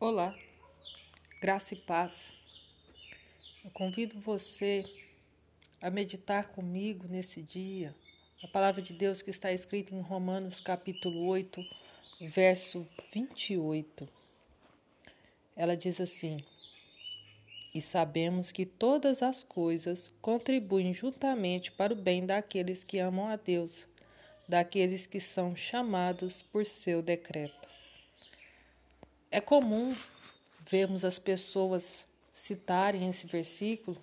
Olá, graça e paz. Eu convido você a meditar comigo nesse dia a palavra de Deus que está escrita em Romanos capítulo 8, verso 28. Ela diz assim: E sabemos que todas as coisas contribuem juntamente para o bem daqueles que amam a Deus, daqueles que são chamados por seu decreto. É comum vermos as pessoas citarem esse versículo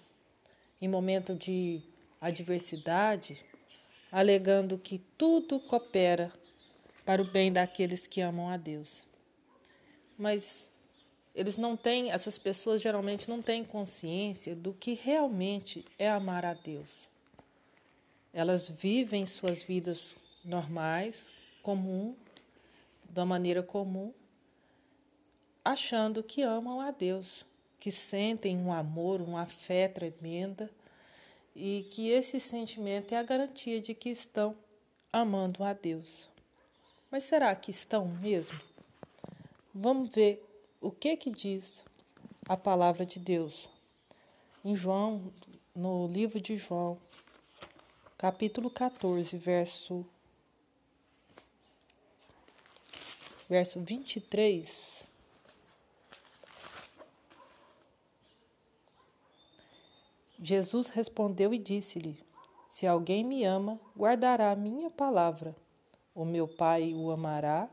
em momento de adversidade, alegando que tudo coopera para o bem daqueles que amam a Deus. Mas eles não têm, essas pessoas geralmente não têm consciência do que realmente é amar a Deus. Elas vivem suas vidas normais, comum, da maneira comum, achando que amam a Deus, que sentem um amor, uma fé tremenda e que esse sentimento é a garantia de que estão amando a Deus. Mas será que estão mesmo? Vamos ver o que que diz a palavra de Deus. Em João, no livro de João, capítulo 14, verso verso 23, Jesus respondeu e disse-lhe: Se alguém me ama, guardará a minha palavra. O meu Pai o amará,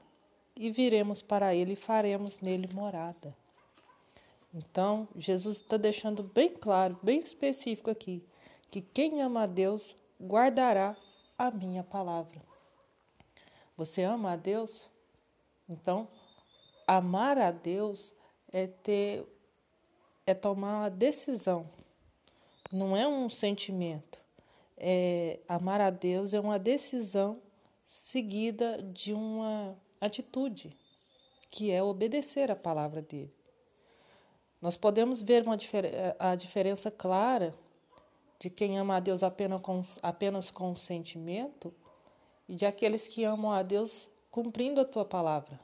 e viremos para ele e faremos nele morada. Então, Jesus está deixando bem claro, bem específico aqui, que quem ama a Deus guardará a minha palavra. Você ama a Deus? Então, amar a Deus é ter é tomar uma decisão não é um sentimento. É, amar a Deus é uma decisão seguida de uma atitude, que é obedecer a palavra dele. Nós podemos ver uma, a diferença clara de quem ama a Deus apenas com, apenas com sentimento e de aqueles que amam a Deus cumprindo a tua palavra.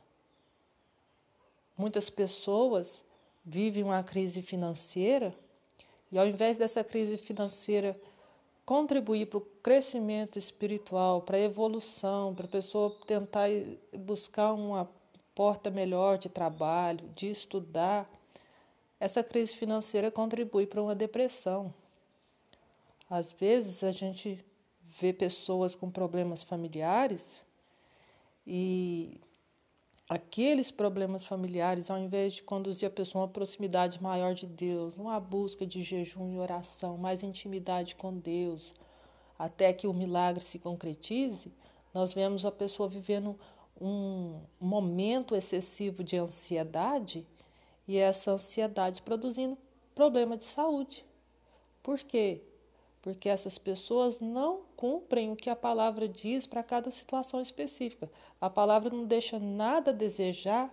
Muitas pessoas vivem uma crise financeira e ao invés dessa crise financeira contribuir para o crescimento espiritual, para a evolução, para a pessoa tentar buscar uma porta melhor de trabalho, de estudar, essa crise financeira contribui para uma depressão. Às vezes a gente vê pessoas com problemas familiares e aqueles problemas familiares, ao invés de conduzir a pessoa a uma proximidade maior de Deus, numa busca de jejum e oração, mais intimidade com Deus, até que o milagre se concretize, nós vemos a pessoa vivendo um momento excessivo de ansiedade e essa ansiedade produzindo problema de saúde. Por quê? porque essas pessoas não cumprem o que a palavra diz para cada situação específica. A palavra não deixa nada a desejar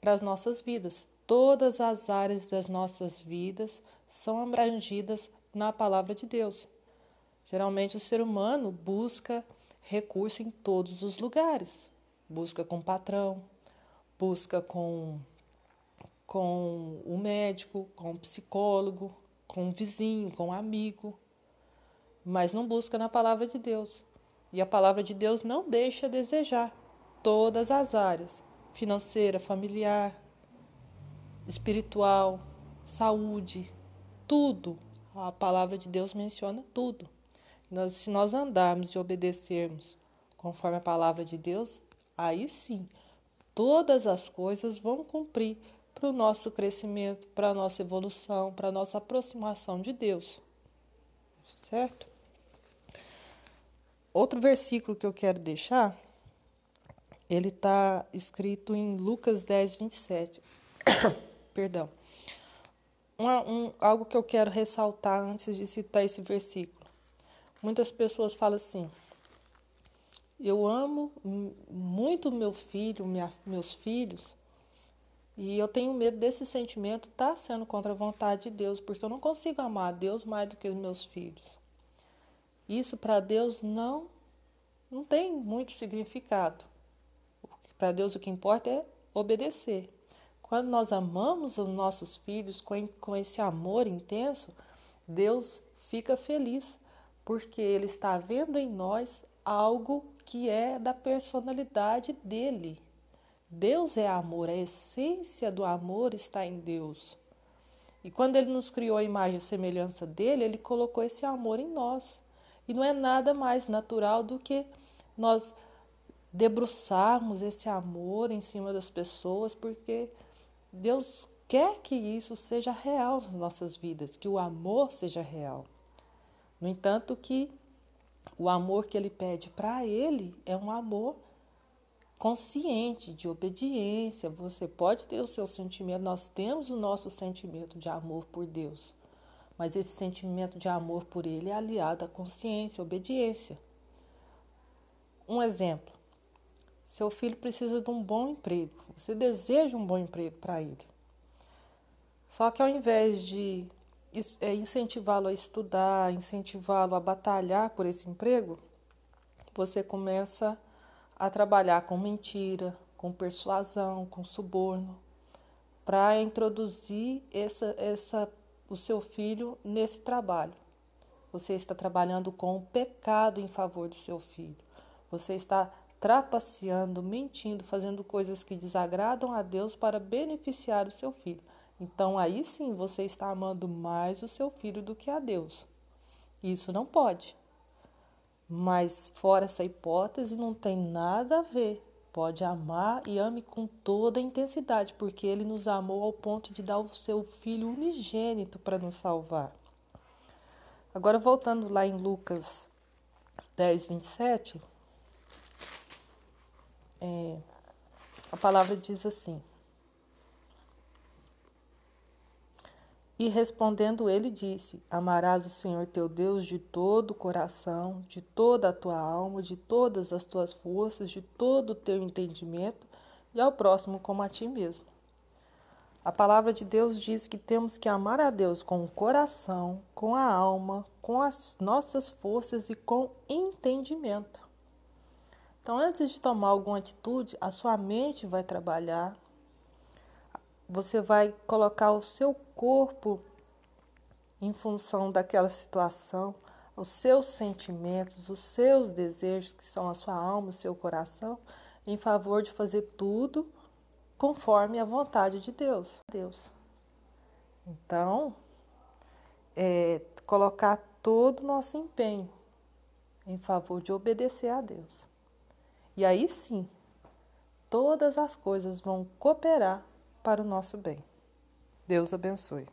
para as nossas vidas. Todas as áreas das nossas vidas são abrangidas na palavra de Deus. Geralmente o ser humano busca recurso em todos os lugares. Busca com o patrão, busca com com o médico, com o psicólogo, com o vizinho, com o amigo, mas não busca na palavra de Deus. E a palavra de Deus não deixa a desejar todas as áreas financeira, familiar, espiritual, saúde, tudo. A palavra de Deus menciona tudo. Nós, se nós andarmos e obedecermos conforme a palavra de Deus, aí sim, todas as coisas vão cumprir para o nosso crescimento, para a nossa evolução, para a nossa aproximação de Deus. Certo? Outro versículo que eu quero deixar, ele está escrito em Lucas 10, 27. Perdão. Uma, um, algo que eu quero ressaltar antes de citar esse versículo. Muitas pessoas falam assim: eu amo muito meu filho, minha, meus filhos, e eu tenho medo desse sentimento estar tá sendo contra a vontade de Deus, porque eu não consigo amar a Deus mais do que os meus filhos. Isso para Deus não não tem muito significado. Para Deus o que importa é obedecer. Quando nós amamos os nossos filhos com, com esse amor intenso, Deus fica feliz, porque Ele está vendo em nós algo que é da personalidade dele. Deus é amor, a essência do amor está em Deus. E quando ele nos criou a imagem e semelhança dele, ele colocou esse amor em nós. E não é nada mais natural do que nós debruçarmos esse amor em cima das pessoas, porque Deus quer que isso seja real nas nossas vidas, que o amor seja real. No entanto, que o amor que ele pede para ele é um amor consciente, de obediência. Você pode ter o seu sentimento, nós temos o nosso sentimento de amor por Deus, mas esse sentimento de amor por Ele é aliado à consciência, à obediência. Um exemplo: seu filho precisa de um bom emprego, você deseja um bom emprego para ele. Só que ao invés de é, incentivá-lo a estudar, incentivá-lo a batalhar por esse emprego, você começa a trabalhar com mentira, com persuasão, com suborno, para introduzir essa, essa, o seu filho nesse trabalho. Você está trabalhando com o pecado em favor do seu filho. Você está trapaceando, mentindo, fazendo coisas que desagradam a Deus para beneficiar o seu filho. Então aí sim você está amando mais o seu filho do que a Deus. Isso não pode. Mas fora essa hipótese, não tem nada a ver. Pode amar e ame com toda a intensidade, porque ele nos amou ao ponto de dar o seu filho unigênito para nos salvar. Agora, voltando lá em Lucas 10, 27, é, a palavra diz assim: E respondendo ele disse: Amarás o Senhor teu Deus de todo o coração, de toda a tua alma, de todas as tuas forças, de todo o teu entendimento, e ao próximo como a ti mesmo. A palavra de Deus diz que temos que amar a Deus com o coração, com a alma, com as nossas forças e com entendimento. Então, antes de tomar alguma atitude, a sua mente vai trabalhar, você vai colocar o seu corpo em função daquela situação, os seus sentimentos, os seus desejos, que são a sua alma, o seu coração, em favor de fazer tudo conforme a vontade de Deus. Deus. Então, é, colocar todo o nosso empenho em favor de obedecer a Deus. E aí sim, todas as coisas vão cooperar para o nosso bem. Deus abençoe.